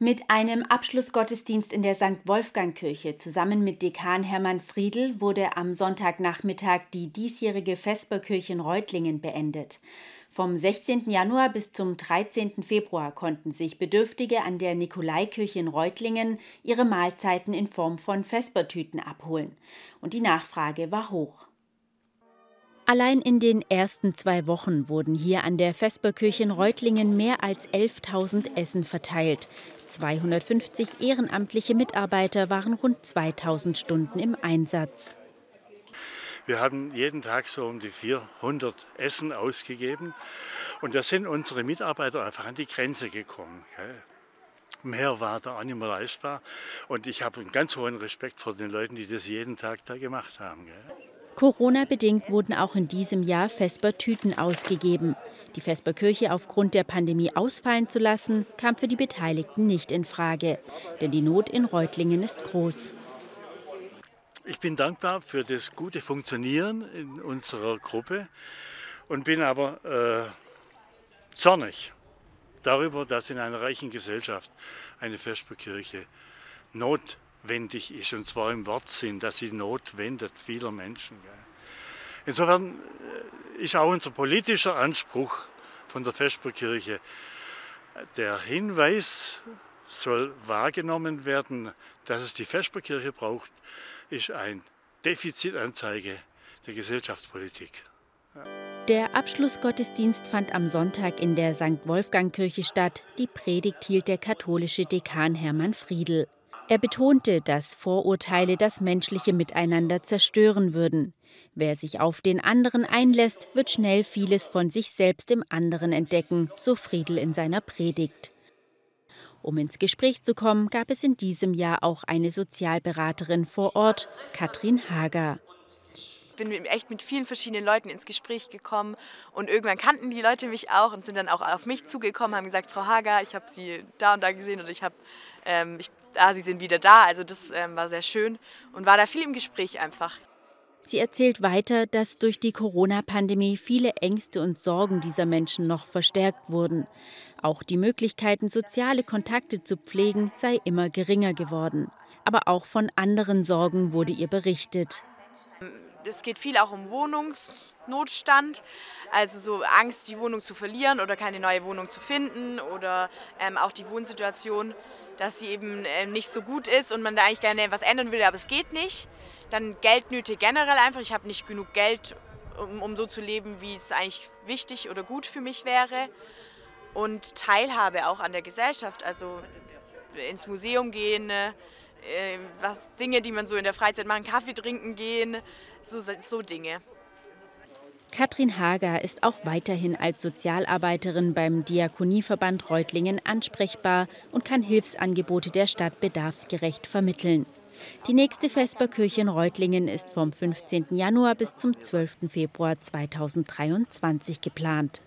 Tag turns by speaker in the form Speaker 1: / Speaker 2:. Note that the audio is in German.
Speaker 1: Mit einem Abschlussgottesdienst in der St. Wolfgang-Kirche zusammen mit Dekan Hermann Friedl wurde am Sonntagnachmittag die diesjährige Vesperkirche in Reutlingen beendet. Vom 16. Januar bis zum 13. Februar konnten sich Bedürftige an der Nikolaikirche in Reutlingen ihre Mahlzeiten in Form von Vespertüten abholen. Und die Nachfrage war hoch. Allein in den ersten zwei Wochen wurden hier an der Vesperkirche in Reutlingen mehr als 11.000 Essen verteilt. 250 ehrenamtliche Mitarbeiter waren rund 2000 Stunden im Einsatz.
Speaker 2: Wir haben jeden Tag so um die 400 Essen ausgegeben und da sind unsere Mitarbeiter einfach an die Grenze gekommen. Mehr war da auch nicht mehr leistbar und ich habe einen ganz hohen Respekt vor den Leuten, die das jeden Tag da gemacht haben.
Speaker 1: Corona-bedingt wurden auch in diesem Jahr Vesper-Tüten ausgegeben. Die Vesperkirche aufgrund der Pandemie ausfallen zu lassen, kam für die Beteiligten nicht in Frage. Denn die Not in Reutlingen ist groß.
Speaker 2: Ich bin dankbar für das gute Funktionieren in unserer Gruppe und bin aber äh, zornig darüber, dass in einer reichen Gesellschaft eine Vesperkirche not notwendig ist, und zwar im Wortsinn, dass sie notwendet vieler Menschen. Insofern äh, ist auch unser politischer Anspruch von der Vesperkirche, der Hinweis soll wahrgenommen werden, dass es die Vesperkirche braucht, ist ein Defizitanzeige der Gesellschaftspolitik.
Speaker 1: Der Abschlussgottesdienst fand am Sonntag in der St. Wolfgang-Kirche statt. Die Predigt hielt der katholische Dekan Hermann Friedl. Er betonte, dass Vorurteile das menschliche Miteinander zerstören würden. Wer sich auf den anderen einlässt, wird schnell vieles von sich selbst im anderen entdecken, so Friedel in seiner Predigt. Um ins Gespräch zu kommen, gab es in diesem Jahr auch eine Sozialberaterin vor Ort, Katrin Hager
Speaker 3: bin echt mit vielen verschiedenen Leuten ins Gespräch gekommen und irgendwann kannten die Leute mich auch und sind dann auch auf mich zugekommen, haben gesagt, Frau Hager, ich habe Sie da und da gesehen und ich habe, ähm, ah, Sie sind wieder da. Also das ähm, war sehr schön und war da viel im Gespräch einfach.
Speaker 1: Sie erzählt weiter, dass durch die Corona-Pandemie viele Ängste und Sorgen dieser Menschen noch verstärkt wurden. Auch die Möglichkeiten, soziale Kontakte zu pflegen, sei immer geringer geworden. Aber auch von anderen Sorgen wurde ihr berichtet
Speaker 3: es geht viel auch um Wohnungsnotstand, also so Angst, die Wohnung zu verlieren oder keine neue Wohnung zu finden oder ähm, auch die Wohnsituation, dass sie eben äh, nicht so gut ist und man da eigentlich gerne was ändern will, aber es geht nicht. Dann Geldnöte generell einfach, ich habe nicht genug Geld, um, um so zu leben, wie es eigentlich wichtig oder gut für mich wäre. Und Teilhabe auch an der Gesellschaft, also ins Museum gehen, äh, was Dinge, die man so in der Freizeit machen, Kaffee trinken gehen, so, so Dinge.
Speaker 1: Katrin Hager ist auch weiterhin als Sozialarbeiterin beim Diakonieverband Reutlingen ansprechbar und kann Hilfsangebote der Stadt bedarfsgerecht vermitteln. Die nächste Vesperkirche in Reutlingen ist vom 15. Januar bis zum 12. Februar 2023 geplant.